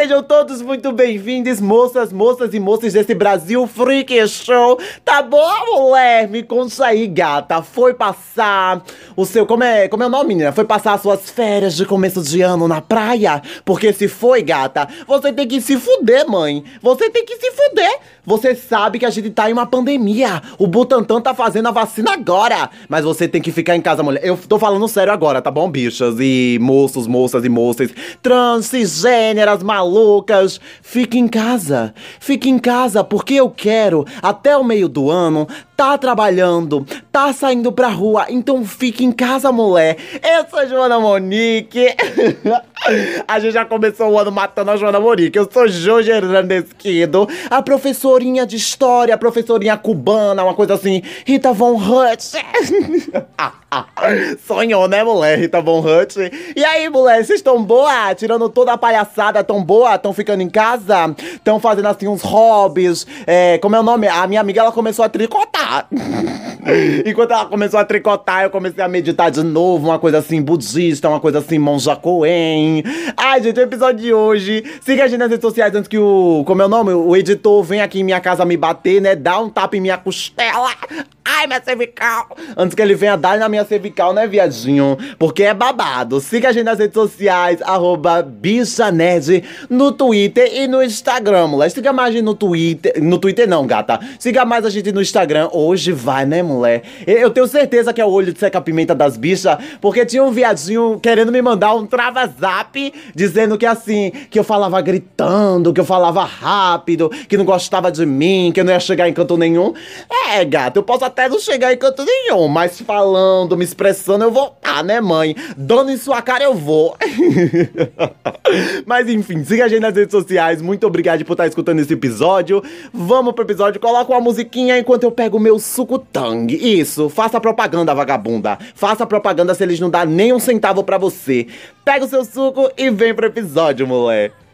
Sejam todos muito bem-vindos, moças, moças e moças desse Brasil Freak Show. Tá bom, mulher? Me conta aí, gata. Foi passar o seu. Como é, como é o nome, menina? Foi passar as suas férias de começo de ano na praia? Porque se foi, gata, você tem que se fuder, mãe. Você tem que se fuder. Você sabe que a gente tá em uma pandemia. O Butantan tá fazendo a vacina agora. Mas você tem que ficar em casa, mulher. Eu tô falando sério agora, tá bom, bichas? E moços, moças e moças. Trans, cisgêneras, malucas. Fique em casa. Fique em casa porque eu quero, até o meio do ano, tá trabalhando, tá saindo pra rua. Então fique em casa, mulher. Eu sou Joana Monique. a gente já começou o ano matando a Joana Monique. Eu sou Jorge Hernandesquido, a professorinha de história, a professorinha cubana, uma coisa assim. Rita Von Hutt. Sonhou, né, mulher? Rita Von Hutt. E aí, mulher, vocês estão boa? Tirando toda a palhaçada, tão boa? Tão ficando em casa? Tão fazendo assim uns hobbies? É, como é o nome? A minha amiga, ela começou a tricotar. Enquanto ela começou a tricotar, eu comecei a meditar de novo, uma coisa assim budista, uma coisa assim monja Coen. Ai, gente, o episódio de hoje. Siga a gente nas redes sociais antes que o. Como é o nome? O editor vem aqui em minha casa me bater, né? Dá um tapa em minha costela. Ai, minha cervical! Antes que ele venha dar na minha cervical, né, viadinho? Porque é babado. Siga a gente nas redes sociais, arroba bichanerd, no Twitter e no Instagram, mulher. Siga mais a gente no Twitter. No Twitter não, gata. Siga mais a gente no Instagram. Hoje vai, né, mulher? Eu tenho certeza que é o olho de seca-pimenta das bichas, porque tinha um viadinho querendo me mandar um trava-zap, dizendo que assim, que eu falava gritando, que eu falava rápido, que não gostava de mim, que eu não ia chegar em canto nenhum. É, gata, eu posso até não chegar em canto nenhum, mas falando, me expressando, eu vou ah, né, mãe? Dando em sua cara, eu vou. mas enfim, siga a gente nas redes sociais. Muito obrigado por estar escutando esse episódio. Vamos pro episódio, coloca uma musiquinha enquanto eu pego o meu suco tang. Isso, faça propaganda, vagabunda. Faça propaganda se eles não dão nem um centavo pra você. Pega o seu suco e vem pro episódio, moleque.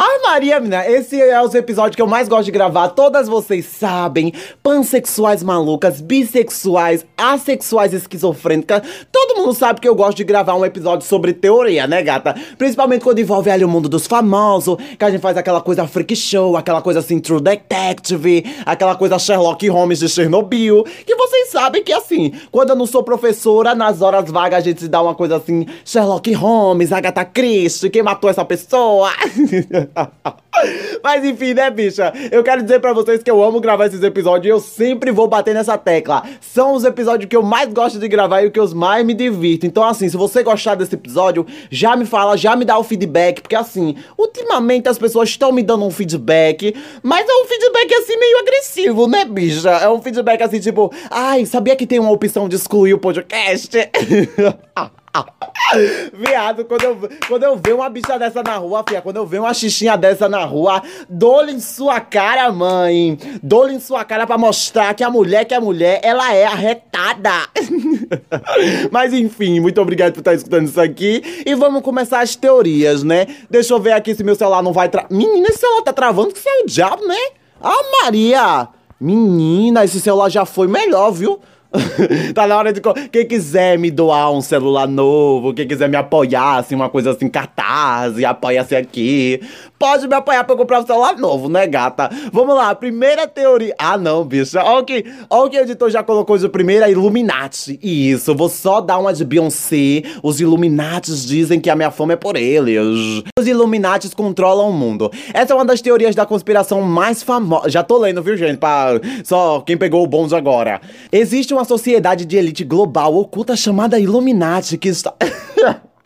Ai, Maria, menina, esse é os episódios que eu mais gosto de gravar. Todas vocês sabem. Pansexuais malucas, bissexuais, assexuais esquizofrênicas. Todo mundo sabe que eu gosto de gravar um episódio sobre teoria, né, gata? Principalmente quando envolve ali o mundo dos famosos, que a gente faz aquela coisa freak show, aquela coisa assim, True Detective, aquela coisa Sherlock Holmes de Chernobyl. Que vocês sabem que, assim, quando eu não sou professora, nas horas vagas a gente dá uma coisa assim, Sherlock Holmes, Agatha Christie, quem matou essa pessoa? Mas enfim, né, bicha? Eu quero dizer pra vocês que eu amo gravar esses episódios e eu sempre vou bater nessa tecla. São os episódios que eu mais gosto de gravar e o que eu mais me divirto. Então, assim, se você gostar desse episódio, já me fala, já me dá o feedback, porque assim, ultimamente as pessoas estão me dando um feedback, mas é um feedback assim meio agressivo, né, bicha? É um feedback assim, tipo, ai, sabia que tem uma opção de excluir o podcast? Viado, quando eu, quando eu ver uma bicha dessa na rua, fia, quando eu ver uma xixinha dessa na rua, dou-lhe em sua cara, mãe. Dou-lhe em sua cara pra mostrar que a mulher que é mulher, ela é arretada. Mas enfim, muito obrigado por estar escutando isso aqui. E vamos começar as teorias, né? Deixa eu ver aqui se meu celular não vai tra... Menina, esse celular tá travando, que isso é o diabo, né? Ah, Maria! Menina, esse celular já foi melhor, viu? tá na hora de. Quem quiser me doar um celular novo, quem quiser me apoiar, assim, uma coisa assim, cartaz, e apoia-se aqui. Pode me apoiar pra eu comprar um celular novo, né, gata? Vamos lá, primeira teoria. Ah, não, bicha. Olha o que, olha o que o editor já colocou de primeira: Illuminati. Isso, vou só dar uma de Beyoncé. Os Illuminatis dizem que a minha fama é por eles. Os Illuminatis controlam o mundo. Essa é uma das teorias da conspiração mais famosas. Já tô lendo, viu, gente? Pra... Só quem pegou o bonde agora. Existe uma sociedade de elite global oculta chamada Illuminati que está.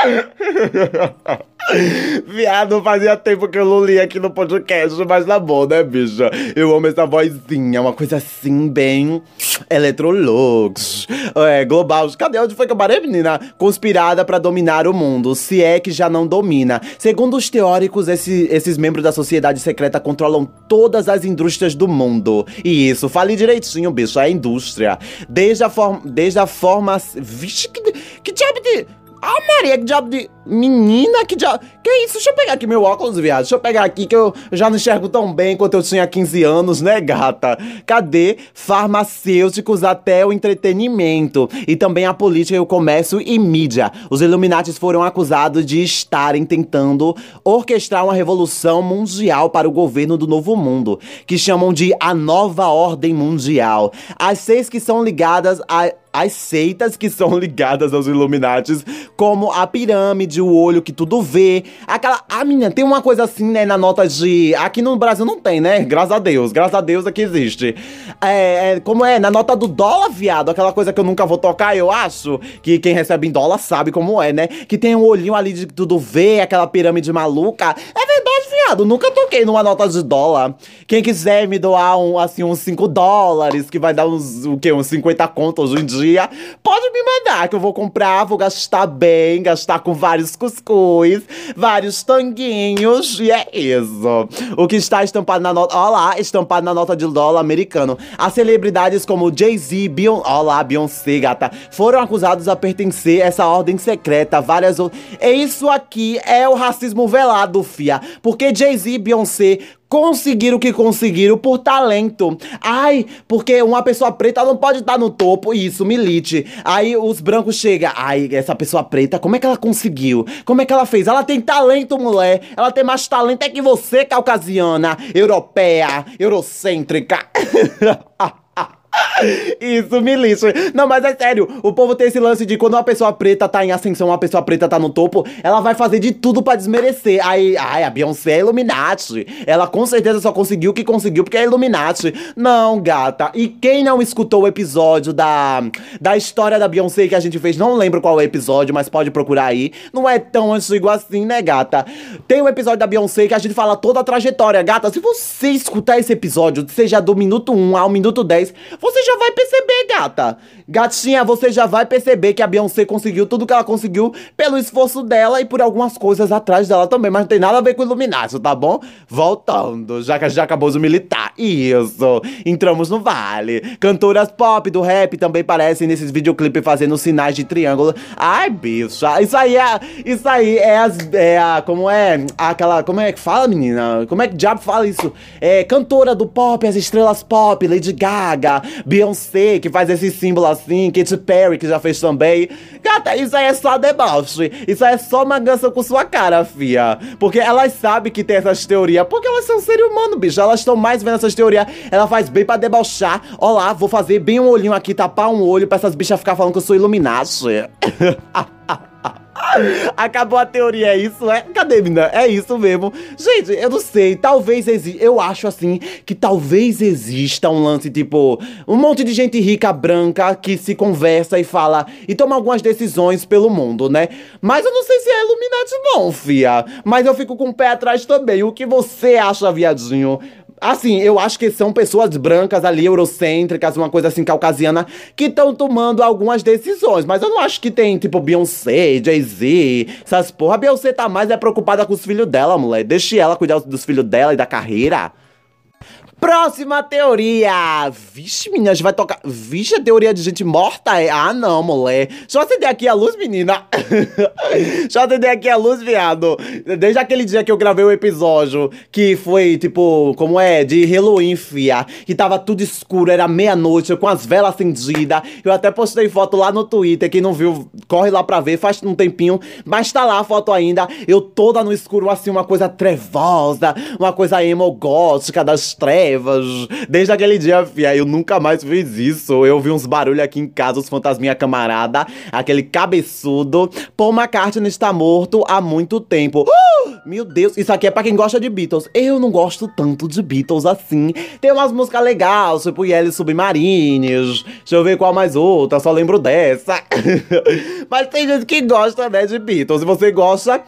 Viado, fazia tempo que eu não li aqui no podcast, mas tá bom, né, bicha? Eu amo essa vozinha, uma coisa assim, bem. Electrolux. É, global. Cadê onde foi que eu parei, menina? Conspirada pra dominar o mundo, se é que já não domina. Segundo os teóricos, esse- esses membros da sociedade secreta controlam todas as indústrias do mundo. E isso, fale direitinho, bicho, é a indústria. Desde a forma. Desde a forma. Vixe, que, que diabo de. Ah, Maria, que diabo de. Menina, que diabo. Que isso? Deixa eu pegar aqui meu óculos, viado. Deixa eu pegar aqui que eu já não enxergo tão bem quanto eu tinha 15 anos, né, gata? Cadê farmacêuticos até o entretenimento? E também a política e o comércio e mídia. Os Illuminatis foram acusados de estarem tentando orquestrar uma revolução mundial para o governo do Novo Mundo, que chamam de a nova ordem mundial. As seis que são ligadas a as seitas que são ligadas aos Illuminatis, como a pirâmide, o olho que tudo vê. Aquela. Ah, menina, tem uma coisa assim, né, na nota de. Aqui no Brasil não tem, né? Graças a Deus, graças a Deus aqui existe. É, é, como é? Na nota do dólar, viado, aquela coisa que eu nunca vou tocar, eu acho. Que quem recebe em dólar sabe como é, né? Que tem um olhinho ali de tudo vê, aquela pirâmide maluca. É verdade, nunca toquei numa nota de dólar. Quem quiser me doar um, assim, uns 5 dólares, que vai dar uns, o quê? Uns 50 contos hoje em dia pode me mandar que eu vou comprar, vou gastar bem, gastar com vários cuscuz, vários tanguinhos, e é isso. O que está estampado na nota, ó lá, estampado na nota de dólar americano. As celebridades como Jay-Z, Beyoncé, ó lá, Beyoncé, gata, foram acusados a pertencer a essa ordem secreta, várias outras. E isso aqui é o racismo velado, fia, porque Jay-Z e Beyoncé conseguiram o que conseguiram por talento. Ai, porque uma pessoa preta não pode estar no topo, isso, milite. Aí os brancos chegam, ai, essa pessoa preta, como é que ela conseguiu? Como é que ela fez? Ela tem talento, mulher. Ela tem mais talento é que você, caucasiana, europeia, eurocêntrica. Isso, milícia. Não, mas é sério, o povo tem esse lance de quando uma pessoa preta tá em ascensão, uma pessoa preta tá no topo, ela vai fazer de tudo pra desmerecer. Aí, ai, a Beyoncé é Illuminati. Ela com certeza só conseguiu o que conseguiu porque é Illuminati. Não, gata. E quem não escutou o episódio da, da história da Beyoncé que a gente fez, não lembro qual é o episódio, mas pode procurar aí. Não é tão antigo assim, né, gata? Tem um episódio da Beyoncé que a gente fala toda a trajetória, gata. Se você escutar esse episódio, seja do minuto 1 ao minuto 10, você já vai perceber, gata. Gatinha, você já vai perceber que a Beyoncé conseguiu tudo que ela conseguiu pelo esforço dela e por algumas coisas atrás dela também, mas não tem nada a ver com Illuminati, tá bom? Voltando, já que já acabou o militar. Isso, entramos no vale. Cantoras pop do rap também parecem nesses videoclipes fazendo sinais de triângulo. Ai, bicha, isso aí é, isso aí é as, é a, como é, aquela, como é que fala, menina? Como é que diabo fala isso? É, cantora do pop, as estrelas pop, Lady Gaga, Beyoncé, que faz esse símbolo assim, Katy Perry, que já fez também. Gata, isso aí é só deboche. Isso aí é só magança com sua cara, fia. Porque elas sabem que tem essas teorias. Porque elas são ser humano, bicho. Elas estão mais vendo essas teorias. Ela faz bem pra debochar. Ó lá, vou fazer bem um olhinho aqui, tapar um olho pra essas bichas ficar falando que eu sou Illuminati. Acabou a teoria, é isso? É? Cadê, menina? É isso mesmo. Gente, eu não sei, talvez exista. Eu acho assim que talvez exista um lance tipo um monte de gente rica branca que se conversa e fala e toma algumas decisões pelo mundo, né? Mas eu não sei se é Illuminati, não, fia. Mas eu fico com o pé atrás também. O que você acha, viadinho? Assim, eu acho que são pessoas brancas ali, eurocêntricas, uma coisa assim, caucasiana, que estão tomando algumas decisões. Mas eu não acho que tem, tipo, Beyoncé, Jay-Z, essas porra. A Beyoncé tá mais é preocupada com os filhos dela, mulher. Deixe ela cuidar dos filhos dela e da carreira. Próxima teoria! Vixe, menina, a gente vai tocar. Vixe, a teoria de gente morta é. Ah, não, mulher. Deixa eu acender aqui a luz, menina. Deixa eu acender aqui a luz, viado. Desde aquele dia que eu gravei o episódio, que foi tipo, como é? De Halloween, fia. Que tava tudo escuro, era meia-noite, com as velas acendidas. Eu até postei foto lá no Twitter. Quem não viu, corre lá pra ver, faz um tempinho. Mas tá lá a foto ainda. Eu toda no escuro, assim, uma coisa trevosa, uma coisa emo gótica das trevas. Desde aquele dia, fia, eu nunca mais fiz isso. Eu vi uns barulhos aqui em casa, os fantasminha camarada, aquele cabeçudo. Paul McCartney está morto há muito tempo. Uh, meu Deus, isso aqui é pra quem gosta de Beatles. Eu não gosto tanto de Beatles assim. Tem umas músicas legais, tipo Yellow Submarines. Deixa eu ver qual mais outra, só lembro dessa. Mas tem gente que gosta, né, de Beatles. Se você gosta,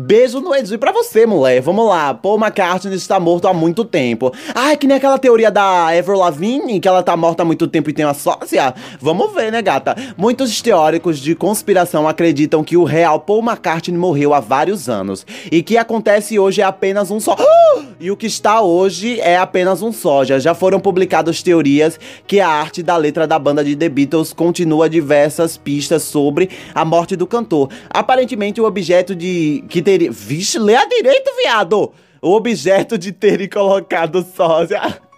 Beijo no Edi pra você, mulher. Vamos lá. Paul McCartney está morto há muito tempo. Ah, é que nem aquela teoria da Avril Lavigne, que ela tá morta há muito tempo e tem uma sócia. Vamos ver, né, gata? Muitos teóricos de conspiração acreditam que o real Paul McCartney morreu há vários anos. E que acontece hoje é apenas um só... E o que está hoje é apenas um soja. Já foram publicadas teorias que a arte da letra da banda de The Beatles continua diversas pistas sobre a morte do cantor. Aparentemente, o objeto de que teria. Vixe, lê a direito, viado! O objeto de terem colocado sósia.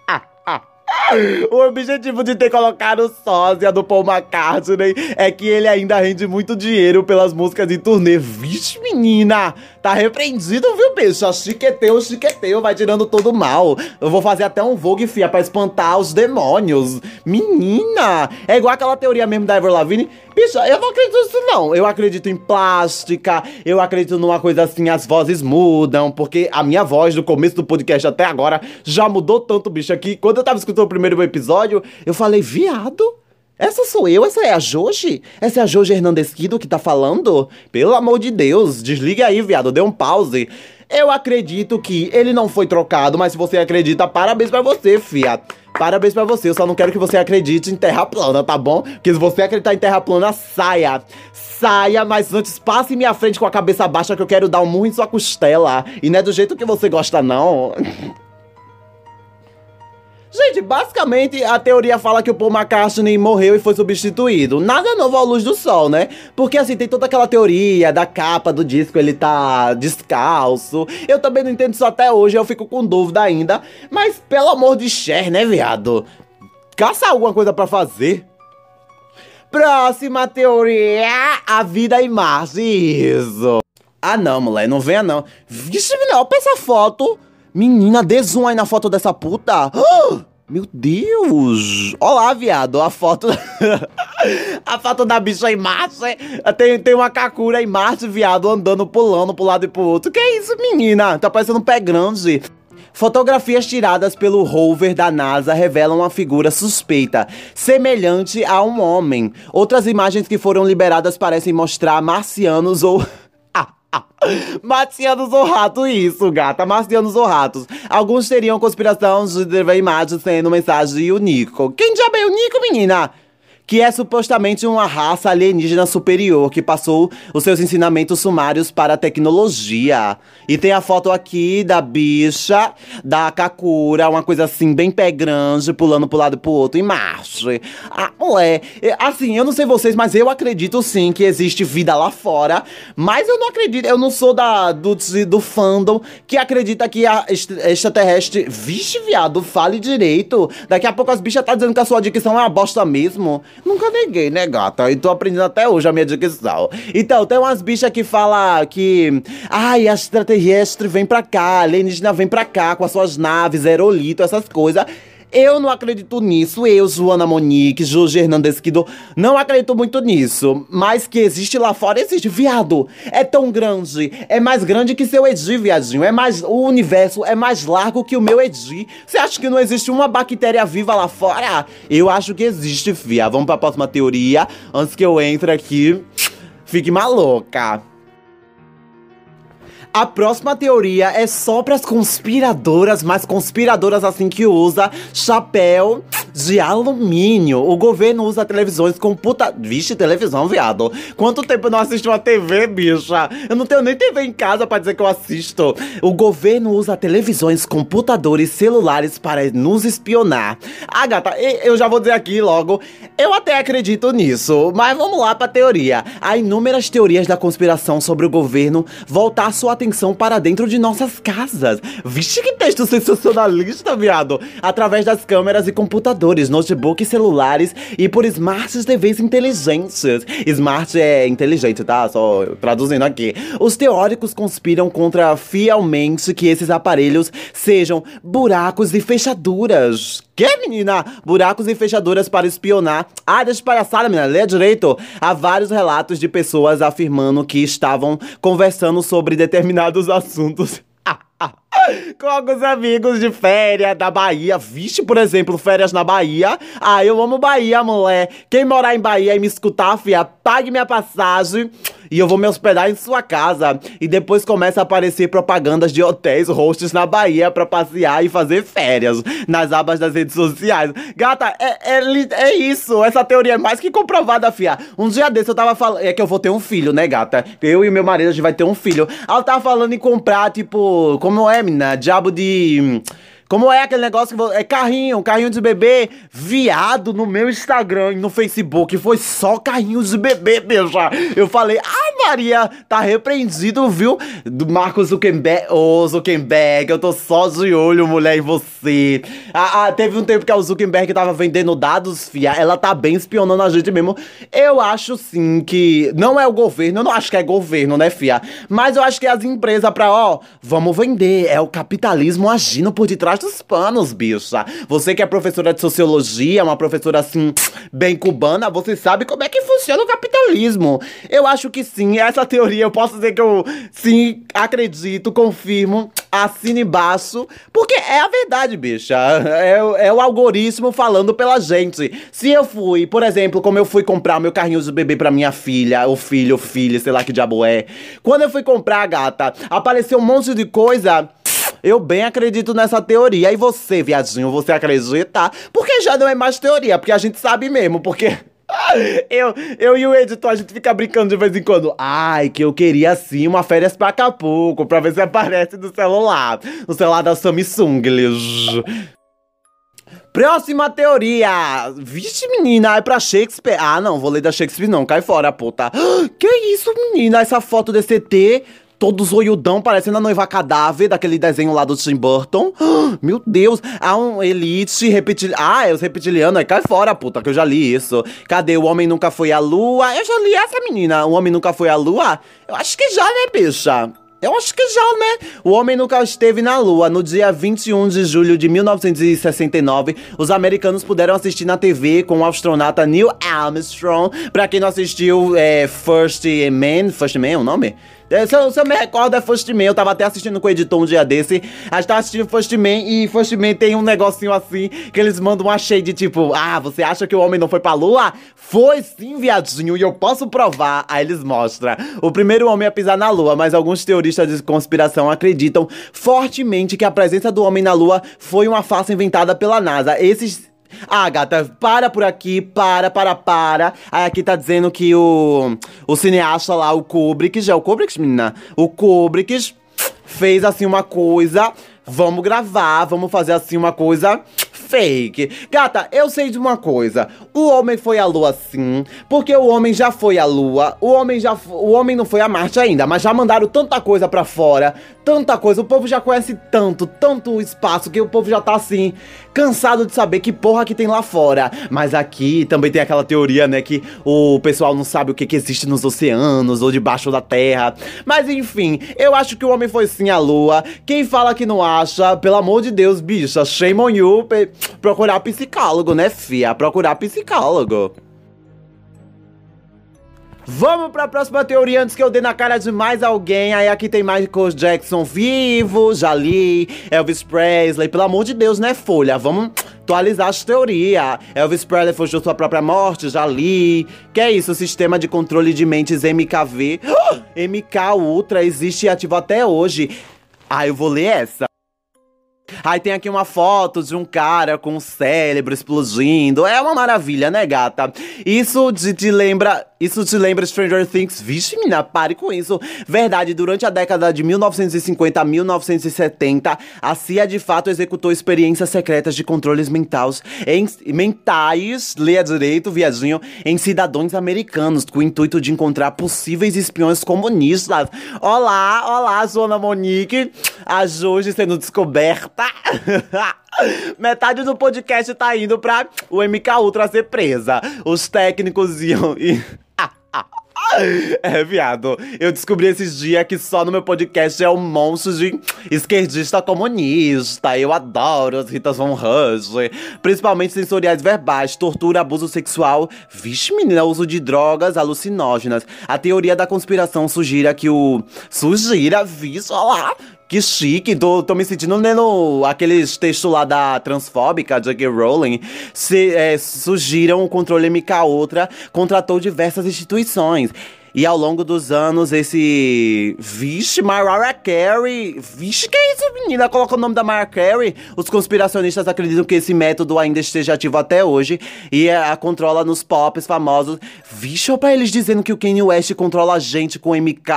O objetivo de ter colocado sósia do Paul McCartney é que ele ainda rende muito dinheiro pelas músicas de turnê. Vixe, menina! Tá repreendido, viu, bicho? Chiqueteu, chiqueteu, vai tirando todo mal. Eu vou fazer até um Vogue, fia, pra espantar os demônios. Menina! É igual aquela teoria mesmo da Ever Lavigne. Bicho, eu não acredito nisso, não. Eu acredito em plástica, eu acredito numa coisa assim, as vozes mudam, porque a minha voz do começo do podcast até agora já mudou tanto, bicho, que quando eu tava escutando o primeiro episódio, eu falei, viado. Essa sou eu? Essa é a Joji? Essa é a Joji Hernandesquido que tá falando? Pelo amor de Deus, desliga aí, viado, dê um pause. Eu acredito que ele não foi trocado, mas se você acredita, parabéns pra você, fia. Parabéns pra você, eu só não quero que você acredite em terra plana, tá bom? Porque se você acreditar em terra plana, saia. Saia, mas antes passe minha frente com a cabeça baixa que eu quero dar um murro em sua costela. E não é do jeito que você gosta, não. Gente, basicamente a teoria fala que o Paul McCartney morreu e foi substituído. Nada novo à luz do sol, né? Porque assim, tem toda aquela teoria da capa do disco, ele tá descalço. Eu também não entendo isso até hoje, eu fico com dúvida ainda. Mas pelo amor de Cher, né, viado? Caça alguma coisa pra fazer. Próxima teoria: a vida em Marte. Isso. Ah, não, moleque, não venha não. Vixe, olha pra essa foto. Menina, dê zoom aí na foto dessa puta. Ah, Meu Deus! Olá, viado, a foto. a foto da bicha em Marte. Tem, tem uma Kakura em Marte, viado, andando, pulando pro lado e pro outro. Que isso, menina? Tá parecendo um pé grande. Fotografias tiradas pelo rover da NASA revelam uma figura suspeita, semelhante a um homem. Outras imagens que foram liberadas parecem mostrar marcianos ou. Marcianos ou rato, isso, gata. Marcianos ou ratos. Alguns teriam conspiração de ver imagens sendo mensagem de Unico. Quem já é o Nico, menina? Que é supostamente uma raça alienígena superior que passou os seus ensinamentos sumários para a tecnologia. E tem a foto aqui da bicha, da Kakura, uma coisa assim, bem pé grande, pulando pro lado e pro outro, em marcha. Ah, é, assim, eu não sei vocês, mas eu acredito sim que existe vida lá fora. Mas eu não acredito, eu não sou da, do, do fandom que acredita que a est- extraterrestre. Vixe, viado, fale direito. Daqui a pouco as bichas tá dizendo que a sua dicção é uma bosta mesmo. Nunca neguei, né, gata? E tô aprendendo até hoje a minha dicção. Então, tem umas bichas que falam que. Ai, extraterrestre vem pra cá, alienígena vem pra cá com as suas naves, aerolito, essas coisas. Eu não acredito nisso, eu, Joana Monique, Jorge Hernandesquido, não acredito muito nisso. Mas que existe lá fora, existe. Viado, é tão grande, é mais grande que seu Edi, viadinho. É mais, o universo é mais largo que o meu Edi. Você acha que não existe uma bactéria viva lá fora? Eu acho que existe, fia. Vamos pra próxima teoria, antes que eu entre aqui, fique maluca. A próxima teoria é só pras conspiradoras, mas conspiradoras assim que usa chapéu de alumínio. O governo usa televisões com puta. Vixe, televisão, viado. Quanto tempo eu não assisto uma TV, bicha? Eu não tenho nem TV em casa pra dizer que eu assisto. O governo usa televisões, computadores, celulares para nos espionar. Ah, gata, eu já vou dizer aqui logo. Eu até acredito nisso, mas vamos lá pra teoria. Há inúmeras teorias da conspiração sobre o governo voltar sua atenção para dentro de nossas casas. Vixe, que texto sensacionalista, viado! Através das câmeras e computadores, notebooks, celulares e por smart TVs inteligentes. Smart é inteligente, tá? Só traduzindo aqui. Os teóricos conspiram contra fielmente que esses aparelhos sejam buracos e fechaduras. Que, menina? Buracos e fechaduras para espionar. Deixa de palhaçada, menina. Lê direito. Há vários relatos de pessoas afirmando que estavam conversando sobre determinados assuntos. Com alguns amigos de férias da Bahia. Vixe, por exemplo, férias na Bahia. Ah, eu amo Bahia, mulher. Quem morar em Bahia e me escutar, fia, pague minha passagem e eu vou me hospedar em sua casa. E depois começa a aparecer propagandas de hotéis hosts na Bahia pra passear e fazer férias nas abas das redes sociais. Gata, é, é, é isso. Essa teoria é mais que comprovada, fia. Um dia desse eu tava falando. É que eu vou ter um filho, né, gata? Eu e meu marido, a gente vai ter um filho. Eu tava falando em comprar, tipo, como é, menina? Diabo de. Como é aquele negócio que é carrinho, carrinho de bebê, viado no meu Instagram e no Facebook. Foi só carrinho de bebê, beija. Eu falei, ai Maria, tá repreendido, viu? Do Marcos Zuckerberg. Ô, Zuckerberg, eu tô só de olho, mulher, em você. Ah, ah, teve um tempo que a Zuckerberg tava vendendo dados, fia. Ela tá bem espionando a gente mesmo. Eu acho sim que. Não é o governo, eu não acho que é governo, né, fia? Mas eu acho que é as empresas pra, ó, vamos vender. É o capitalismo agindo por detrás dos panos, bicha. Você que é professora de sociologia, uma professora assim, bem cubana, você sabe como é que funciona o capitalismo. Eu acho que sim, essa teoria eu posso dizer que eu sim acredito, confirmo, assino embaixo, porque é a verdade, bicha. É, o- é o algoritmo falando pela gente. Se eu fui, por exemplo, como eu fui comprar meu carrinho de bebê pra minha filha, ou filho, ou filha, sei lá que diabo é. Quando eu fui comprar, gata, apareceu um monte de coisa. Eu bem acredito nessa teoria. E você, viadinho, você acredita? Porque já não é mais teoria, porque a gente sabe mesmo, porque. Eu, eu e o editor, a gente fica brincando de vez em quando. Ai, que eu queria sim uma férias pra Acapulco, pra ver se aparece no celular. No celular da Samsung. Próxima teoria. Vixe, menina, é pra Shakespeare. Ah, não, vou ler da Shakespeare não, cai fora, puta. Que isso, menina, essa foto desse ET, todo zoiudão, parecendo a noiva cadáver daquele desenho lá do Tim Burton. Meu Deus, há um elite reptiliano. Ah, é os reptilianos, aí cai fora, puta, que eu já li isso. Cadê? O Homem Nunca Foi à Lua? Eu já li essa, menina. O Homem Nunca Foi à Lua? Eu acho que já, né, bicha? Eu acho que já, né? O homem nunca esteve na Lua. No dia 21 de julho de 1969, os americanos puderam assistir na TV com o astronauta Neil Armstrong. Pra quem não assistiu, é First Man. First Man é o nome? É, Se eu, se eu me recordo, é First Man. Eu tava até assistindo com o editor um dia desse. A gente tava assistindo First Man e First Man tem um negocinho assim que eles mandam uma shade tipo: Ah, você acha que o homem não foi pra lua? Foi sim, viadinho, e eu posso provar. Aí eles mostram. O primeiro homem a pisar na lua, mas alguns teoristas de conspiração acreditam fortemente que a presença do homem na lua foi uma farsa inventada pela NASA. Esses. Ah, gata, para por aqui, para, para, para. Aí aqui tá dizendo que o, o cineasta lá, o Kubrick, já é o Kubrick, menina? O Kubrick fez assim uma coisa. Vamos gravar, vamos fazer assim uma coisa fake. Gata, eu sei de uma coisa. O homem foi à lua sim, porque o homem já foi à lua. O homem já o homem não foi a Marte ainda, mas já mandaram tanta coisa pra fora, tanta coisa. O povo já conhece tanto, tanto espaço que o povo já tá assim cansado de saber que porra que tem lá fora. Mas aqui também tem aquela teoria, né, que o pessoal não sabe o que que existe nos oceanos ou debaixo da terra. Mas enfim, eu acho que o homem foi sim à lua. Quem fala que não acha, pelo amor de Deus, bicha, shame on you. Procurar psicólogo, né, fia? Procurar psicólogo. Vamos pra próxima teoria antes que eu dê na cara de mais alguém. Aí aqui tem Michael Jackson vivo, já li. Elvis Presley, pelo amor de Deus, né, Folha? Vamos atualizar as teorias. Elvis Presley fugiu sua própria morte, já li. Que é isso? Sistema de controle de mentes MKV. MK Ultra existe e ativo até hoje. Ah, eu vou ler essa. Aí tem aqui uma foto de um cara com o cérebro explodindo. É uma maravilha, né, gata? Isso te, te lembra. Isso te lembra Stranger Things? Vixe, menina, pare com isso. Verdade, durante a década de 1950 a 1970, a CIA de fato executou experiências secretas de controles mentais, em, mentais, leia direito, viadinho, em cidadãos americanos, com o intuito de encontrar possíveis espiões comunistas. Olá, olá, Zona Monique. A Jorge sendo descoberta. Metade do podcast tá indo pra o MK Ultra ser presa. Os técnicos iam. e- É, viado. Eu descobri esses dias que só no meu podcast é um monstro de esquerdista comunista. Eu adoro as Ritas Von Rush. Principalmente sensoriais verbais, tortura, abuso sexual. Vixe, menina, uso de drogas alucinógenas. A teoria da conspiração sugira que o. Sugira, vixe, olha lá. Que chique, tô, tô me sentindo lendo aqueles textos lá da transfóbica, J.K. Rowling. Se, é, surgiram o controle MK Ultra, contratou diversas instituições. E ao longo dos anos, esse. Vixe, Mariah Carey. Vixe, que é isso, menina? Coloca o nome da Mariah Carey. Os conspiracionistas acreditam que esse método ainda esteja ativo até hoje e a controla nos pops famosos. Vixe, pra eles dizendo que o Kanye West controla a gente com MK.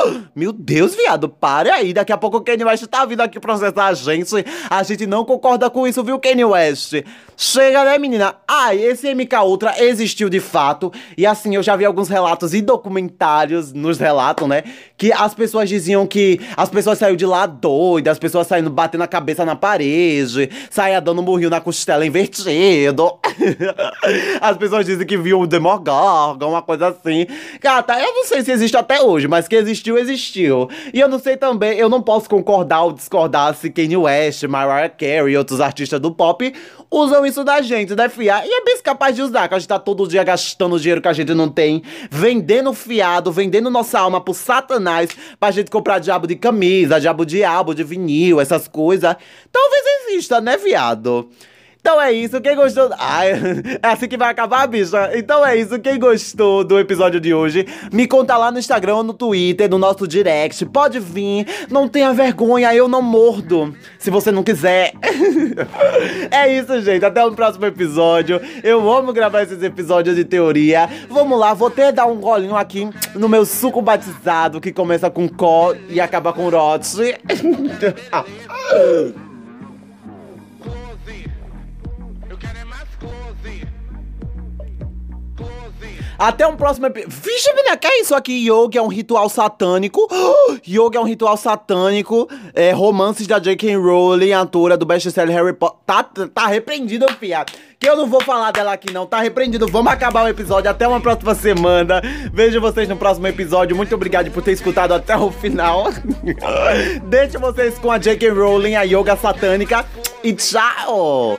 Meu Deus, viado, pare aí. Daqui a pouco o Kanye West tá vindo aqui processar a gente. A gente não concorda com isso, viu, Kanye West? Chega, né, menina? Ah, esse MK Ultra existiu de fato. E assim, eu já vi alguns relatos e nos relatam, né? Que as pessoas diziam que as pessoas saíram de lá doidas, as pessoas saindo batendo a cabeça na parede, saia dando um murrinho na costela invertido. as pessoas dizem que viu o Demogorgon, uma coisa assim. Gata, eu não sei se existe até hoje, mas que existiu, existiu. E eu não sei também, eu não posso concordar ou discordar se Kanye West, Mariah Carey e outros artistas do pop usam isso da gente, né, fia? E é bem capaz de usar, que a gente tá todo dia gastando dinheiro que a gente não tem, vendendo fiado, vendendo nossa alma pro satanás pra gente comprar diabo de camisa, diabo de álbum, de vinil, essas coisas. Talvez exista, né, viado? Então é isso, quem gostou. Ai, é assim que vai acabar, bicha. Então é isso, quem gostou do episódio de hoje, me conta lá no Instagram no Twitter, no nosso direct. Pode vir, não tenha vergonha, eu não mordo. Se você não quiser. é isso, gente. Até o próximo episódio. Eu amo gravar esses episódios de teoria. Vamos lá, vou até dar um golinho aqui no meu suco batizado, que começa com có e acaba com rote. Até um próximo episódio. Vixe, menina, que é isso aqui? Yoga é um ritual satânico. Yoga é um ritual satânico. É, romances da J.K. Rowling, autora do best-seller Harry Potter. Tá, tá repreendido, fia. Que eu não vou falar dela aqui, não. Tá repreendido. Vamos acabar o episódio. Até uma próxima semana. Vejo vocês no próximo episódio. Muito obrigado por ter escutado até o final. Deixo vocês com a J.K. Rowling, a yoga satânica. E tchau!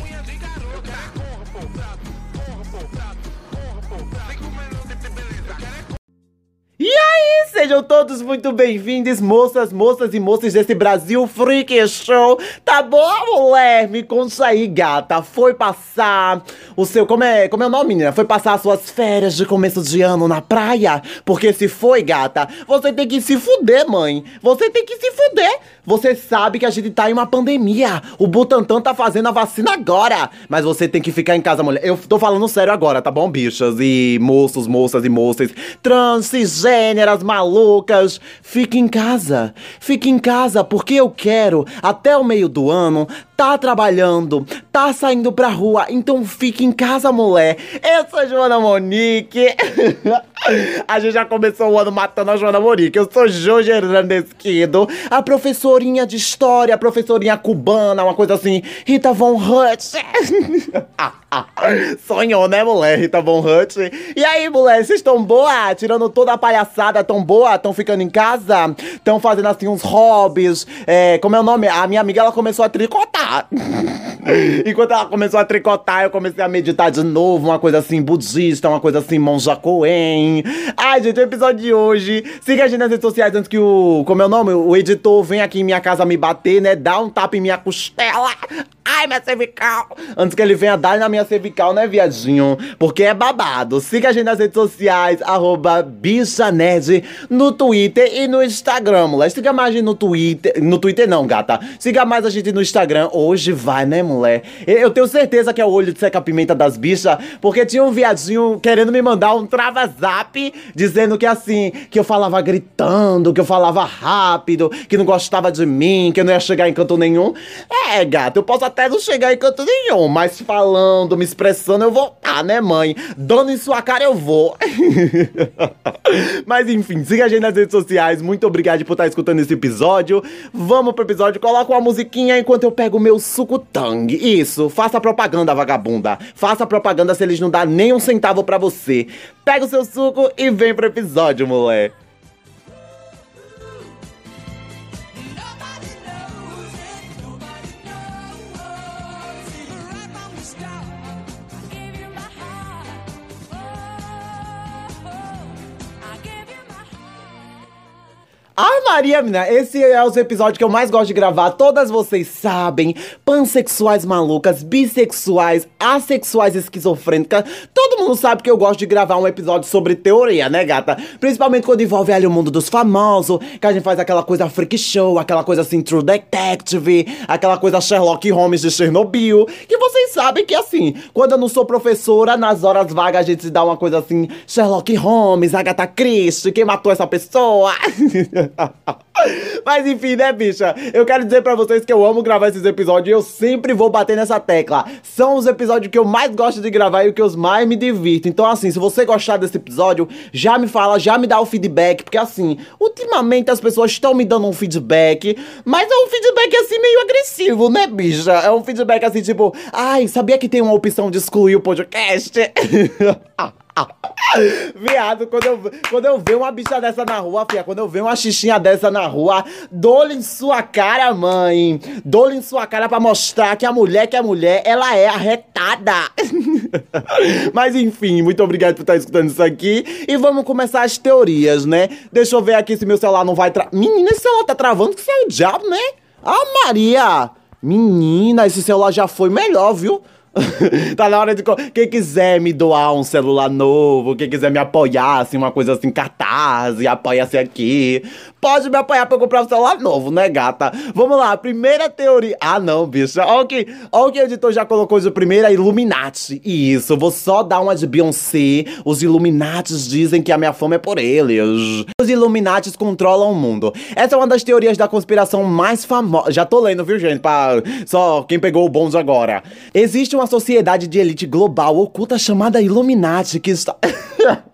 sejam todos muito bem-vindos, moças, moças e moças desse Brasil Freak Show. Tá bom, mulher? Me conta aí, gata. Foi passar o seu. Como é, como é o nome, menina? Foi passar as suas férias de começo de ano na praia? Porque se foi, gata, você tem que se fuder, mãe. Você tem que se fuder. Você sabe que a gente tá em uma pandemia. O Butantan tá fazendo a vacina agora. Mas você tem que ficar em casa, mulher. Eu tô falando sério agora, tá bom, bichas? E moços, moças e moças. Trans, cisgêneras, malucas. Fique em casa. Fique em casa, porque eu quero, até o meio do ano, tá trabalhando, tá saindo pra rua. Então fique em casa, mulher. Eu sou Joana Monique. a gente já começou o ano matando a Joana Monique. Eu sou Jorge Hernandesquido, a professorinha de história, a professorinha cubana, uma coisa assim. Rita Von Hutt. Sonhou, né, mulher? Rita Von Hutt. E aí, mulher, vocês estão boa? Tirando toda a palhaçada, tão boa? Tão ficando em casa? Tão fazendo assim uns hobbies? É, como é o nome? A minha amiga, ela começou a tricotar. Enquanto ela começou a tricotar, eu comecei a meditar de novo, uma coisa assim budista, uma coisa assim monja Coen. Ai, gente, o episódio de hoje. Siga a gente nas redes sociais antes que o. Como é o nome? O editor vem aqui em minha casa me bater, né? Dá um tapa em minha costela. Ai, minha cervical. Antes que ele venha dar na minha cervical, né, viadinho? Porque é babado. Siga a gente nas redes sociais, arroba Bicha Nerd, no Twitter e no Instagram, mulher. Siga mais a gente no Twitter. No Twitter não, gata. Siga mais a gente no Instagram hoje vai, né, mulher? Eu tenho certeza que é o olho de seca-pimenta das bichas, porque tinha um viadinho querendo me mandar um trava-zap dizendo que assim, que eu falava gritando, que eu falava rápido, que não gostava de mim, que eu não ia chegar em canto nenhum. É, gato, eu posso até não chegar em canto nenhum, mas falando, me expressando, eu vou tá, né, mãe? Dando em sua cara, eu vou. mas enfim, siga a gente nas redes sociais. Muito obrigado por estar escutando esse episódio. Vamos pro episódio, coloca uma musiquinha enquanto eu pego o meu suco tang. Isso, faça propaganda, vagabunda. Faça propaganda se eles não dão nem um centavo pra você. Pega o seu suco e vem pro episódio, mulher. Ai, Maria, menina, esse é os episódios que eu mais gosto de gravar. Todas vocês sabem. Pansexuais malucas, bissexuais, assexuais esquizofrênicas. Todo mundo sabe que eu gosto de gravar um episódio sobre teoria, né, gata? Principalmente quando envolve ali o mundo dos famosos, que a gente faz aquela coisa freak show, aquela coisa assim, True Detective, aquela coisa Sherlock Holmes de Chernobyl. Que vocês sabem que, assim, quando eu não sou professora, nas horas vagas a gente dá uma coisa assim, Sherlock Holmes, Agatha Christie, quem matou essa pessoa? Mas enfim, né, bicha? Eu quero dizer pra vocês que eu amo gravar esses episódios e eu sempre vou bater nessa tecla. São os episódios que eu mais gosto de gravar e o que eu mais me divirto. Então, assim, se você gostar desse episódio, já me fala, já me dá o feedback, porque assim, ultimamente as pessoas estão me dando um feedback, mas é um feedback assim meio agressivo, né, bicha? É um feedback assim, tipo, ai, sabia que tem uma opção de excluir o podcast? Viado, quando eu, quando eu ver uma bicha dessa na rua, fia, quando eu ver uma xixinha dessa na rua, dou-lhe em sua cara, mãe. Dou-lhe em sua cara pra mostrar que a mulher que é mulher, ela é arretada. Mas enfim, muito obrigado por estar escutando isso aqui. E vamos começar as teorias, né? Deixa eu ver aqui se meu celular não vai tra... Menina, esse celular tá travando, que isso é o diabo, né? Ah, Maria! Menina, esse celular já foi melhor, viu? tá na hora de. Quem quiser me doar um celular novo, quem quiser me apoiar, assim, uma coisa assim, cartaz, e apoia-se aqui. Pode me apoiar pra comprar um celular novo, né, gata? Vamos lá, primeira teoria. Ah, não, bicha. Olha o que, olha o que o editor já colocou de primeira: Illuminati. Isso, vou só dar uma de Beyoncé. Os Illuminatis dizem que a minha fama é por eles. Os Illuminatis controlam o mundo. Essa é uma das teorias da conspiração mais famosas. Já tô lendo, viu, gente? Pra... Só quem pegou o bonde agora. Existe uma sociedade de elite global oculta chamada Illuminati que está.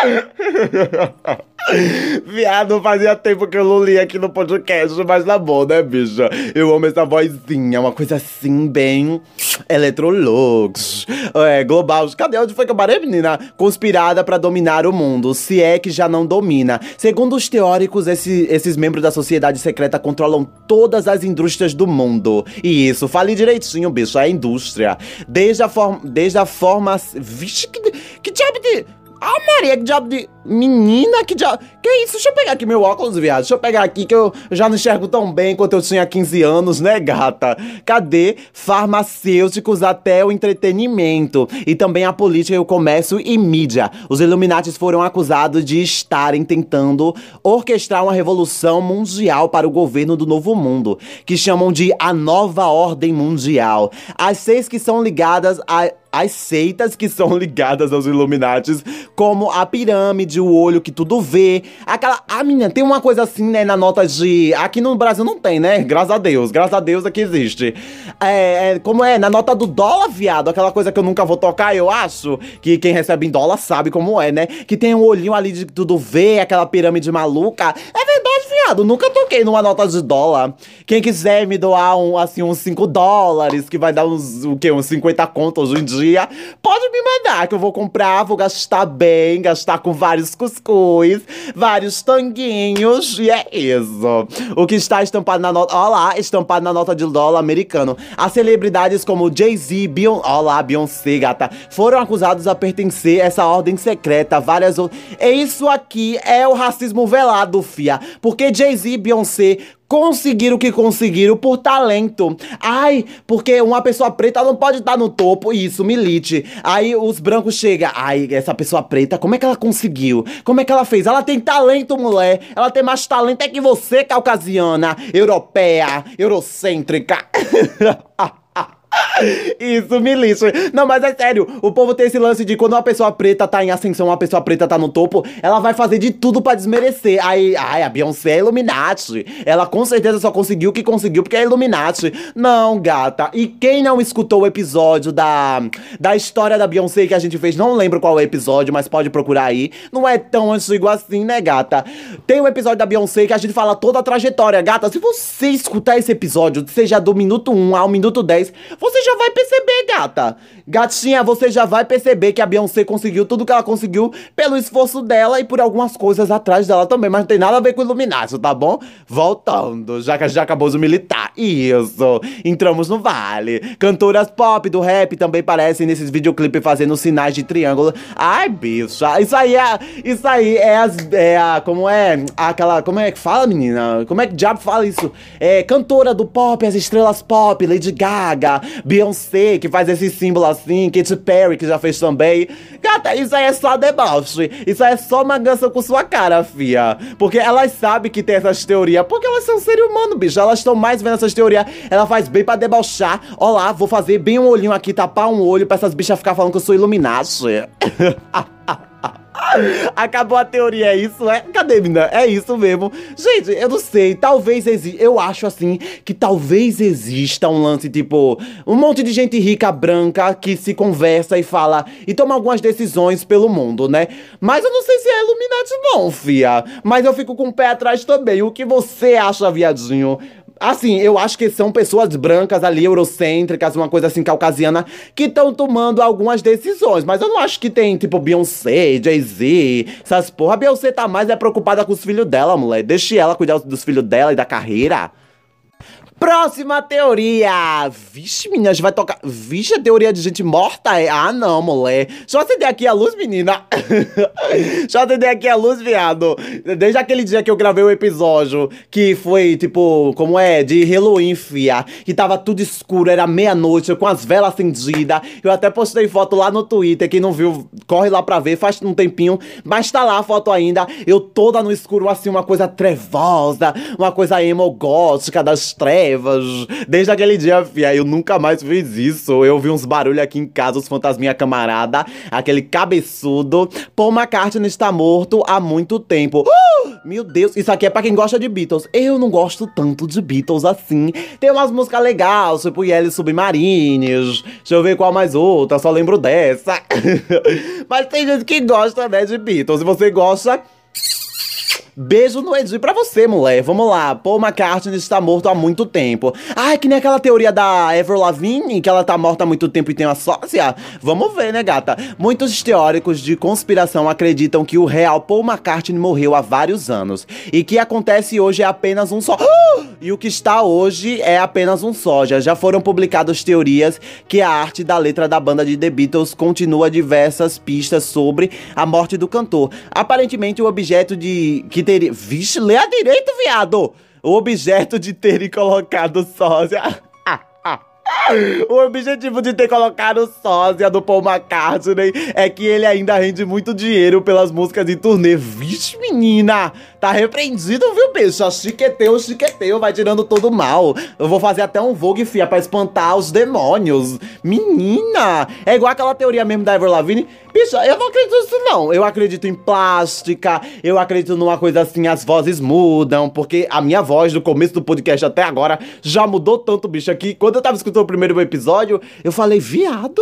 Viado, fazia tempo que eu não li aqui no podcast, mas tá bom, né, bicha? Eu amo essa vozinha, uma coisa assim, bem. Electrolux. É, global. Cadê? Onde foi que eu parei, menina? Conspirada pra dominar o mundo, se é que já não domina. Segundo os teóricos, esse- esses membros da sociedade secreta controlam todas as indústrias do mundo. E isso, fale direitinho, bicho, é a indústria. Desde a forma. Desde a forma. Vixe, que, que diabo de. Ah, Maria, que diabo de. Menina, que diabo. Que isso? Deixa eu pegar aqui meu óculos, viado. Deixa eu pegar aqui que eu já não enxergo tão bem quanto eu tinha 15 anos, né, gata? Cadê farmacêuticos até o entretenimento? E também a política, o comércio e mídia. Os Illuminatis foram acusados de estarem tentando orquestrar uma revolução mundial para o governo do Novo Mundo, que chamam de a Nova Ordem Mundial. As seis que são ligadas a as seitas que são ligadas aos Illuminatis, como a pirâmide, o olho que tudo vê. Aquela. Ah, menina, tem uma coisa assim, né, na nota de. Aqui no Brasil não tem, né? Graças a Deus, graças a Deus aqui existe. É, é, como é? Na nota do dólar, viado, aquela coisa que eu nunca vou tocar, eu acho. Que quem recebe em dólar sabe como é, né? Que tem um olhinho ali de tudo vê, aquela pirâmide maluca. É verdade, nunca toquei numa nota de dólar. Quem quiser me doar um, assim, uns 5 dólares, que vai dar uns, o quê? Uns 50 contos hoje em dia, pode me mandar, que eu vou comprar, vou gastar bem, gastar com vários cuscuz, vários tanguinhos, e é isso. O que está estampado na nota, ó lá, estampado na nota de dólar americano. As celebridades como Jay-Z, Beyoncé, ó lá, Beyoncé, gata, foram acusados a pertencer a essa ordem secreta, várias outras. Isso aqui é o racismo velado, fia. Porque Jay-Z, Beyoncé Beyoncé conseguiram o que conseguiram por talento. Ai, porque uma pessoa preta não pode estar no topo. Isso, milite. Aí os brancos chegam. Ai, essa pessoa preta, como é que ela conseguiu? Como é que ela fez? Ela tem talento, mulher. Ela tem mais talento é que você, caucasiana, europeia, eurocêntrica. Isso, me lixa. Não, mas é sério, o povo tem esse lance de quando uma pessoa preta tá em ascensão, uma pessoa preta tá no topo, ela vai fazer de tudo pra desmerecer. Aí, ai, a Beyoncé é Illuminati. Ela com certeza só conseguiu o que conseguiu porque é Illuminati. Não, gata. E quem não escutou o episódio da, da história da Beyoncé que a gente fez, não lembro qual é o episódio, mas pode procurar aí. Não é tão antigo assim, né, gata? Tem um episódio da Beyoncé que a gente fala toda a trajetória, gata. Se você escutar esse episódio, seja do minuto 1 ao minuto 10, você já vai perceber, gata. Gatinha, você já vai perceber que a Beyoncé conseguiu tudo que ela conseguiu pelo esforço dela e por algumas coisas atrás dela também, mas não tem nada a ver com Illuminati, tá bom? Voltando, já que já acabou o militar. Isso, entramos no vale. Cantoras pop do rap também parecem nesses videoclipes fazendo sinais de triângulo. Ai, bicha, isso aí é, isso aí é as, é a, como é, aquela, como é que fala, menina? Como é que diabo fala isso? É, cantora do pop, as estrelas pop, Lady Gaga, Beyoncé, que faz esse símbolo assim, Katy Perry, que já fez também. Gata, isso aí é só deboche. Isso aí é só magança com sua cara, fia. Porque elas sabem que tem essas teorias, porque elas são ser humano, bicho. Elas estão mais vendo essas teorias. Ela faz bem pra debochar. Ó lá, vou fazer bem um olhinho aqui, tapar um olho pra essas bichas ficar falando que eu sou Illuminati. Acabou a teoria, é isso, é? Cadê, menina? É isso mesmo. Gente, eu não sei, talvez exista. Eu acho assim que talvez exista um lance tipo um monte de gente rica branca que se conversa e fala e toma algumas decisões pelo mundo, né? Mas eu não sei se é Illuminati, não, fia. Mas eu fico com o pé atrás também. O que você acha, viadinho? Assim, eu acho que são pessoas brancas ali, eurocêntricas, uma coisa assim, caucasiana, que estão tomando algumas decisões. Mas eu não acho que tem, tipo, Beyoncé, Jay-Z, essas porra. A Beyoncé tá mais é preocupada com os filhos dela, mulher. Deixe ela cuidar dos filhos dela e da carreira. Próxima teoria! Vixe, gente vai tocar. Vixe, a teoria de gente morta é. Ah, não, mulher. Deixa eu acender aqui a luz, menina. Deixa eu acender aqui a luz, viado. Desde aquele dia que eu gravei o episódio, que foi, tipo, como é? De Halloween, fia. Que tava tudo escuro, era meia-noite, com as velas acendidas. Eu até postei foto lá no Twitter. Quem não viu, corre lá pra ver, faz um tempinho. Mas tá lá a foto ainda. Eu toda no escuro, assim, uma coisa trevosa, uma coisa emo gótica das trevas. Desde aquele dia, fia, eu nunca mais fiz isso. Eu vi uns barulhos aqui em casa, os fantasminha camarada, aquele cabeçudo. Paul McCartney está morto há muito tempo. Uh, meu Deus, isso aqui é pra quem gosta de Beatles. Eu não gosto tanto de Beatles assim. Tem umas músicas legais, tipo Yellow Submarines. Deixa eu ver qual mais outra, só lembro dessa. Mas tem gente que gosta, né, de Beatles. Se você gosta... Beijo no Edi pra você, mulher. Vamos lá. Paul McCartney está morto há muito tempo. Ah, é que nem aquela teoria da Avril Lavigne, que ela tá morta há muito tempo e tem uma sócia. Vamos ver, né, gata? Muitos teóricos de conspiração acreditam que o real Paul McCartney morreu há vários anos. E que acontece hoje é apenas um só. E o que está hoje é apenas um soja. Já foram publicadas teorias que a arte da letra da banda de The Beatles continua diversas pistas sobre a morte do cantor. Aparentemente, o objeto de que teria. Vixe, lê a direito, viado! O objeto de terem colocado sósia. O objetivo de ter colocado sósia do Paul McCartney é que ele ainda rende muito dinheiro pelas músicas de turnê. Vixe, menina! Tá repreendido, viu, bicho? Chiqueteu, chiqueteu, vai tirando todo mal. Eu vou fazer até um Vogue, fia, pra espantar os demônios. Menina! É igual aquela teoria mesmo da Ever Lavigne. Bicho, eu não acredito nisso, não. Eu acredito em plástica, eu acredito numa coisa assim, as vozes mudam, porque a minha voz do começo do podcast até agora já mudou tanto, bicho, que quando eu tava escutando o primeiro episódio, eu falei, viado.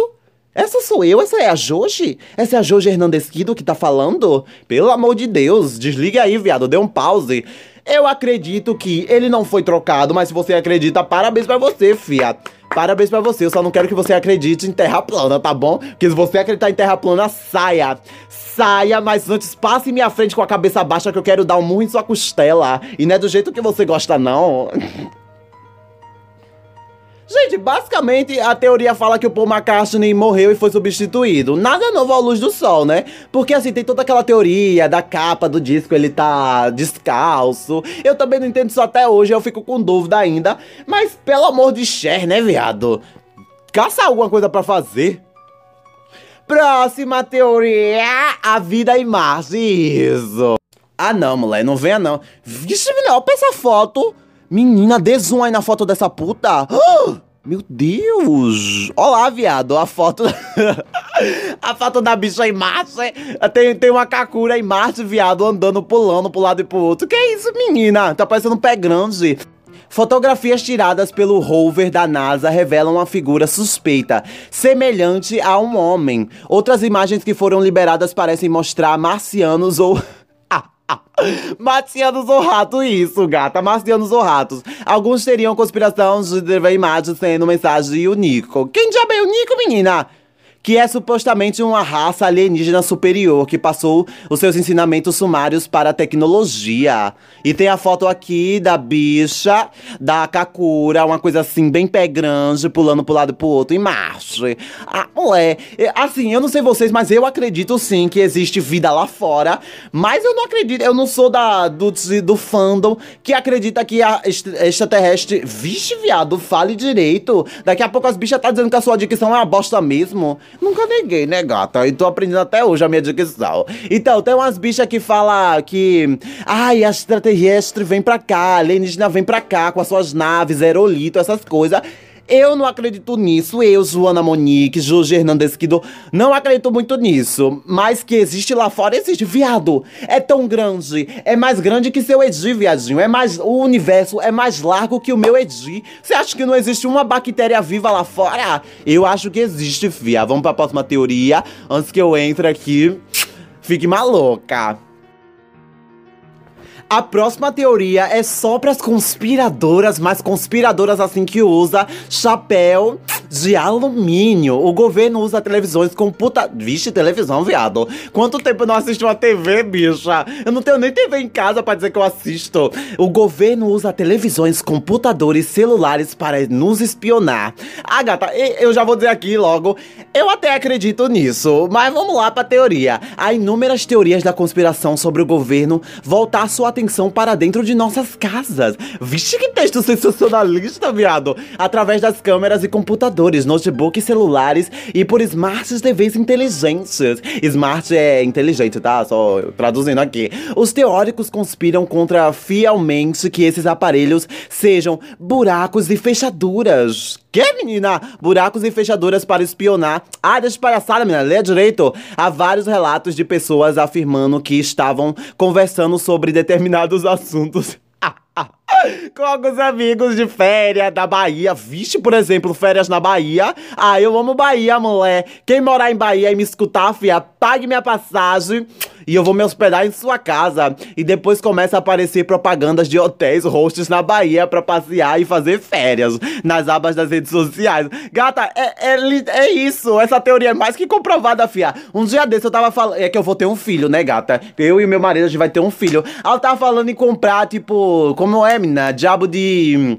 Essa sou eu? Essa é a Joji? Essa é a Joji Hernandesquido que tá falando? Pelo amor de Deus, desliga aí, viado, dê um pause. Eu acredito que ele não foi trocado, mas se você acredita, parabéns pra você, fia. Parabéns pra você, eu só não quero que você acredite em terra plana, tá bom? Porque se você acreditar em terra plana, saia. Saia, mas antes passe minha frente com a cabeça baixa que eu quero dar um murro em sua costela. E não é do jeito que você gosta, não. Basicamente a teoria fala que o Paul McCartney morreu e foi substituído. Nada novo à luz do sol, né? Porque assim, tem toda aquela teoria da capa do disco, ele tá descalço. Eu também não entendo isso até hoje, eu fico com dúvida ainda. Mas pelo amor de Cher, né, viado? Caça alguma coisa pra fazer. Próxima teoria: a vida em Marte. Isso. Ah, não, moleque, não venha não. Vixe, menina, olha essa foto. Menina, dê zoom aí na foto dessa puta. Ah, Meu Deus! Olá, viado, a foto. a foto da bicha em Marte. Tem, tem uma Kakura em Marte, viado, andando, pulando pro lado e pro outro. Que isso, menina? Tá parecendo um pé grande. Fotografias tiradas pelo rover da NASA revelam uma figura suspeita, semelhante a um homem. Outras imagens que foram liberadas parecem mostrar marcianos ou. Marcianos ou rato, isso, gata. Marcianos ou ratos. Alguns teriam conspiração de ver imagens sendo mensagem de Unico. Quem diabo é Unico, menina? Que é supostamente uma raça alienígena superior que passou os seus ensinamentos sumários para a tecnologia. E tem a foto aqui da bicha, da Kakura, uma coisa assim, bem pé grande, pulando pro lado e pro outro, em marcha. Ah, ué, assim, eu não sei vocês, mas eu acredito sim que existe vida lá fora. Mas eu não acredito, eu não sou da, do, do fandom que acredita que a est- extraterrestre. Vixe, viado, fale direito. Daqui a pouco as bichas tá dizendo que a sua dicção é uma bosta mesmo. Nunca neguei, né, gata? E tô aprendendo até hoje a minha dicção. Então, tem umas bichas que falam que. Ai, extraterrestre vem pra cá, alienígena vem pra cá com as suas naves, aerolito, essas coisas. Eu não acredito nisso, eu, Joana Monique, Jorge Hernandes Quido, não acredito muito nisso. Mas que existe lá fora, existe. Viado, é tão grande, é mais grande que seu Edi, viadinho. É mais, o universo é mais largo que o meu Edi. Você acha que não existe uma bactéria viva lá fora? Eu acho que existe, fia. Vamos pra próxima teoria, antes que eu entre aqui, fique maluca. A próxima teoria é só pras conspiradoras, mas conspiradoras assim que usa chapéu de alumínio. O governo usa televisões com puta. Vixe, televisão, viado. Quanto tempo eu não assisto uma TV, bicha? Eu não tenho nem TV em casa pra dizer que eu assisto. O governo usa televisões, computadores, celulares para nos espionar. Ah, gata, eu já vou dizer aqui logo. Eu até acredito nisso, mas vamos lá pra teoria. Há inúmeras teorias da conspiração sobre o governo voltar sua atenção para dentro de nossas casas. Vixe, que texto sensacionalista, viado! Através das câmeras e computadores, notebooks, celulares e por smart TVs inteligentes. Smart é inteligente, tá? Só traduzindo aqui. Os teóricos conspiram contra fielmente que esses aparelhos sejam buracos e fechaduras. Que, menina? Buracos e fechaduras para espionar. Ah, deixa de palhaçada, menina. Lê direito. Há vários relatos de pessoas afirmando que estavam conversando sobre determinados assuntos. Com alguns amigos de férias da Bahia. Vixe, por exemplo, férias na Bahia. Ah, eu amo Bahia, mulher. Quem morar em Bahia e me escutar, fia, pague minha passagem e eu vou me hospedar em sua casa. E depois começa a aparecer propagandas de hotéis, hosts na Bahia pra passear e fazer férias nas abas das redes sociais. Gata, é, é, é isso. Essa teoria é mais que comprovada, fia. Um dia desse eu tava falando. É que eu vou ter um filho, né, gata? Eu e meu marido, a gente vai ter um filho. Ela tava falando em comprar, tipo, como é, menina? Diabo de.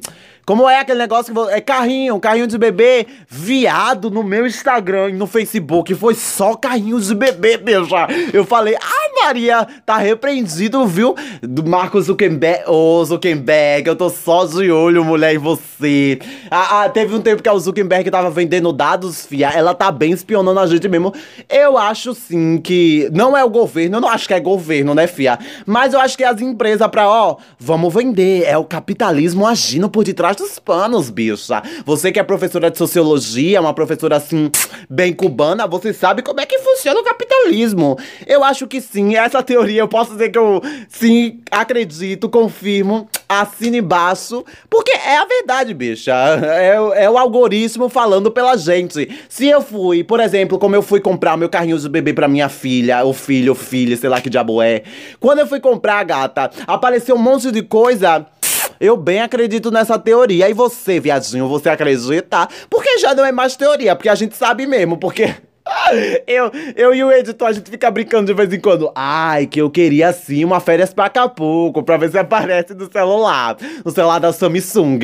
Como é aquele negócio que é carrinho, carrinho de bebê, viado no meu Instagram e no Facebook, foi só carrinho de bebê, beija. Eu falei, ah, Maria, tá repreendido, viu? Do Marcos Zuckerberg, ô Zuckerberg, eu tô só de olho, mulher, em você. Ah, ah, teve um tempo que a Zuckerberg tava vendendo dados, fia, ela tá bem espionando a gente mesmo. Eu acho sim que, não é o governo, eu não acho que é governo, né, fia? Mas eu acho que as empresas pra, ó, vamos vender, é o capitalismo agindo por detrás dos panos, bicha. Você que é professora de sociologia, uma professora assim, bem cubana, você sabe como é que funciona o capitalismo. Eu acho que sim, essa teoria eu posso dizer que eu sim acredito, confirmo, assino embaixo, porque é a verdade, bicha. É, o- é o algoritmo falando pela gente. Se eu fui, por exemplo, como eu fui comprar meu carrinho de bebê pra minha filha, ou filho, ou filha, sei lá que diabo é. Quando eu fui comprar, gata, apareceu um monte de coisa. Eu bem acredito nessa teoria. E você, viadinho, você acredita? Porque já não é mais teoria, porque a gente sabe mesmo, porque. Eu, eu e o editor, a gente fica brincando de vez em quando. Ai, que eu queria sim uma férias pra Acapulco, pra ver se aparece no celular. No celular da Samsung.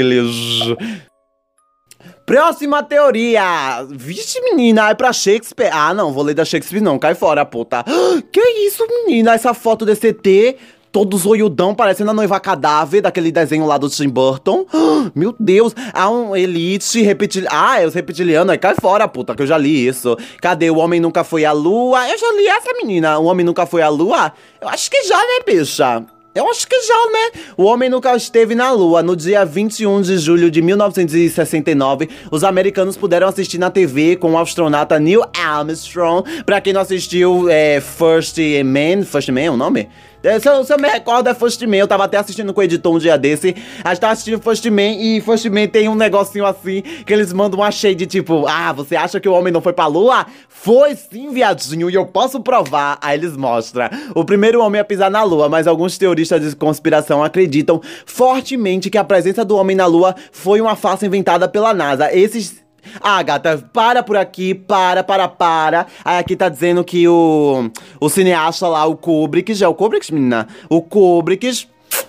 Próxima teoria. Vixe, menina, é pra Shakespeare. Ah, não, vou ler da Shakespeare não, cai fora, puta. Que isso, menina, essa foto desse ET todo zoiudão, parecendo a noiva cadáver daquele desenho lá do Tim Burton. Meu Deus, há um elite reptiliano. Ah, é os reptilianos, aí cai fora, puta, que eu já li isso. Cadê? O Homem Nunca Foi à Lua? Eu já li essa menina. O Homem Nunca Foi à Lua? Eu acho que já, né, bicha? Eu acho que já, né? O homem nunca esteve na Lua. No dia 21 de julho de 1969, os americanos puderam assistir na TV com o astronauta Neil Armstrong. Pra quem não assistiu, é First Man. First Man é o nome? É, Se eu, se eu me recordo, é First Man. Eu tava até assistindo com o editor um dia desse. A gente tava assistindo First Man e First Man tem um negocinho assim que eles mandam uma shade tipo: Ah, você acha que o homem não foi pra lua? Foi sim, viadinho, e eu posso provar. Aí eles mostram o primeiro homem a pisar na lua, mas alguns teoristas de conspiração acreditam fortemente que a presença do homem na lua foi uma farsa inventada pela NASA. Esses ah, gata, para por aqui, para, para, para. Aí aqui tá dizendo que o, o cineasta lá, o Kubrick, já é o Kubrick, menina? O Kubrick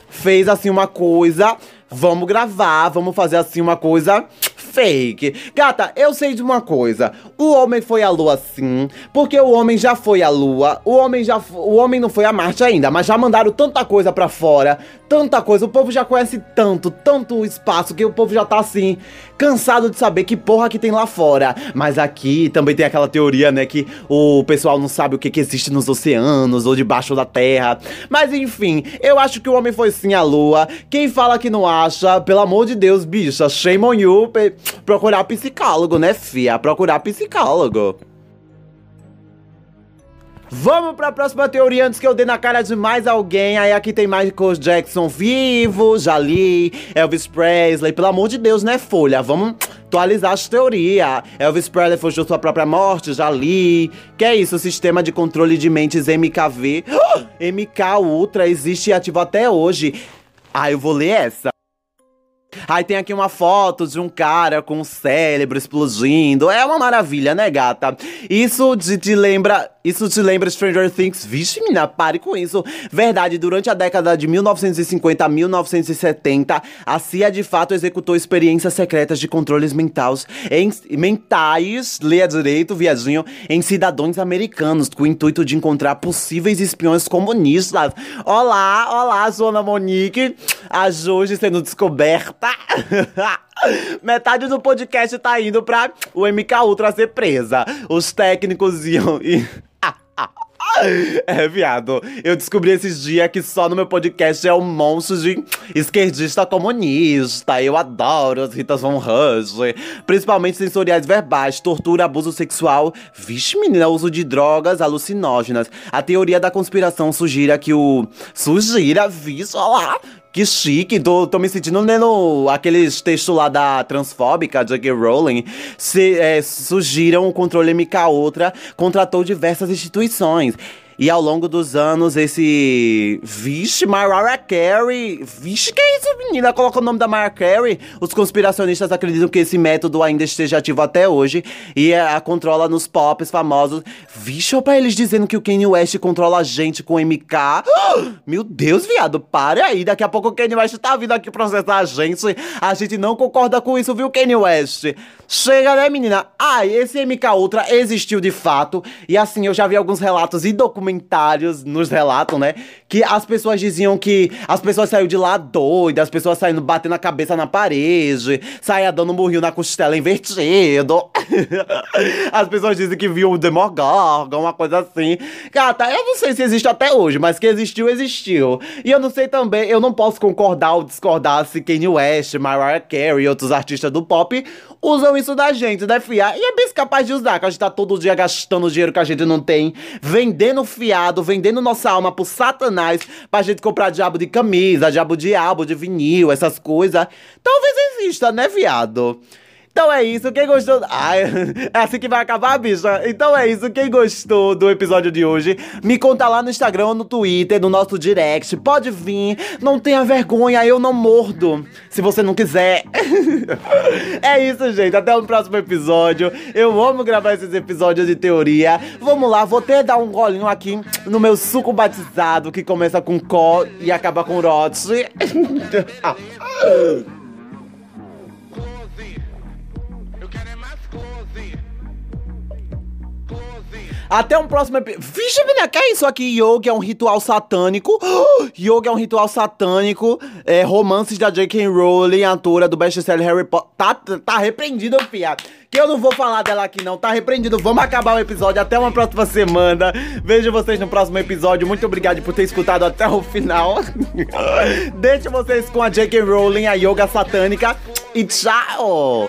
fez assim uma coisa. Vamos gravar, vamos fazer assim uma coisa fake. Gata, eu sei de uma coisa. O homem foi à lua sim, porque o homem já foi à lua. O homem já o homem não foi a Marte ainda, mas já mandaram tanta coisa pra fora, tanta coisa. O povo já conhece tanto, tanto espaço que o povo já tá assim cansado de saber que porra que tem lá fora. Mas aqui também tem aquela teoria, né, que o pessoal não sabe o que que existe nos oceanos ou debaixo da terra. Mas enfim, eu acho que o homem foi sim à lua. Quem fala que não acha, pelo amor de Deus, bicha, shame on you. Procurar psicólogo, né, fia? Procurar psicólogo. Vamos pra próxima teoria antes que eu dê na cara de mais alguém. Aí aqui tem Michael Jackson vivo, já li, Elvis Presley, pelo amor de Deus, né, Folha? Vamos atualizar as teorias. Elvis Presley fugiu sua própria morte, já li. Que é isso, o sistema de controle de mentes MKV. MK Ultra existe e ativo até hoje. Ah, eu vou ler essa. Aí tem aqui uma foto de um cara com o cérebro explodindo. É uma maravilha, né, gata? Isso te, lembra. Isso te lembra Stranger Things? Vixe, menina, pare com isso. Verdade, durante a década de 1950 a 1970, a CIA de fato executou experiências secretas de controles mentais, em, mentais, leia direito, viadinho, em cidadãos americanos, com o intuito de encontrar possíveis espiões comunistas. Olá, olá, Zona Monique. A Jorge sendo descoberta. Metade do podcast tá indo pra o MK Ultra ser presa. Os técnicos iam. e- É, viado. Eu descobri esses dias que só no meu podcast é um monstro de esquerdista comunista. Eu adoro as Ritas Von Rush. Principalmente sensoriais verbais, tortura, abuso sexual. Vixe, menina, uso de drogas alucinógenas. A teoria da conspiração sugira que o. Sugira, vixe, olha lá. Que chique, tô, tô me sentindo lendo aqueles textos lá da transfóbica, J.K. Rowling. Se, é, sugiram o controle MK Ultra contratou diversas instituições. E ao longo dos anos, esse. Vixe, Mariah Carey. Vixe, que é isso, menina? Coloca o nome da Mariah Carey. Os conspiracionistas acreditam que esse método ainda esteja ativo até hoje e é, a controla nos pops famosos. Vixe, pra eles dizendo que o Kanye West controla a gente com MK. Meu Deus, viado, pare aí. Daqui a pouco o Kanye West tá vindo aqui processar a gente. A gente não concorda com isso, viu, Kanye West? Chega, né, menina? Ah, esse MK Ultra existiu de fato. E assim, eu já vi alguns relatos e documentários nos relatos, né? Que as pessoas diziam que as pessoas saíram de lá doidas, as pessoas saindo batendo a cabeça na parede, saia dando murrinho na costela invertido. as pessoas dizem que viam o Demogorgon, uma coisa assim. Gata, eu não sei se existe até hoje, mas que existiu, existiu. E eu não sei também, eu não posso concordar ou discordar se Kanye West, Mariah Carey e outros artistas do pop usam isso da gente, né, fia? E é bem capaz de usar, que a gente tá todo dia gastando dinheiro que a gente não tem, vendendo fiado, vendendo nossa alma pro satanás pra gente comprar diabo de camisa, diabo de álbum, de vinil, essas coisas. Talvez exista, né, viado? Então é isso, quem gostou. Ai, é assim que vai acabar, bicha. Então é isso, quem gostou do episódio de hoje, me conta lá no Instagram ou no Twitter, no nosso direct. Pode vir, não tenha vergonha, eu não mordo. Se você não quiser. é isso, gente. Até o próximo episódio. Eu amo gravar esses episódios de teoria. Vamos lá, vou até dar um golinho aqui no meu suco batizado, que começa com có e acaba com rote. Até um próximo episódio. Vixe, menina, que é isso aqui? Yoga é um ritual satânico. Yoga é um ritual satânico. É, romances da J.K. Rowling, autora do best-seller Harry Potter. Tá, tá repreendido, fia. Que eu não vou falar dela aqui, não. Tá repreendido. Vamos acabar o episódio. Até uma próxima semana. Vejo vocês no próximo episódio. Muito obrigado por ter escutado até o final. Deixo vocês com a J.K. Rowling, a yoga satânica. E tchau!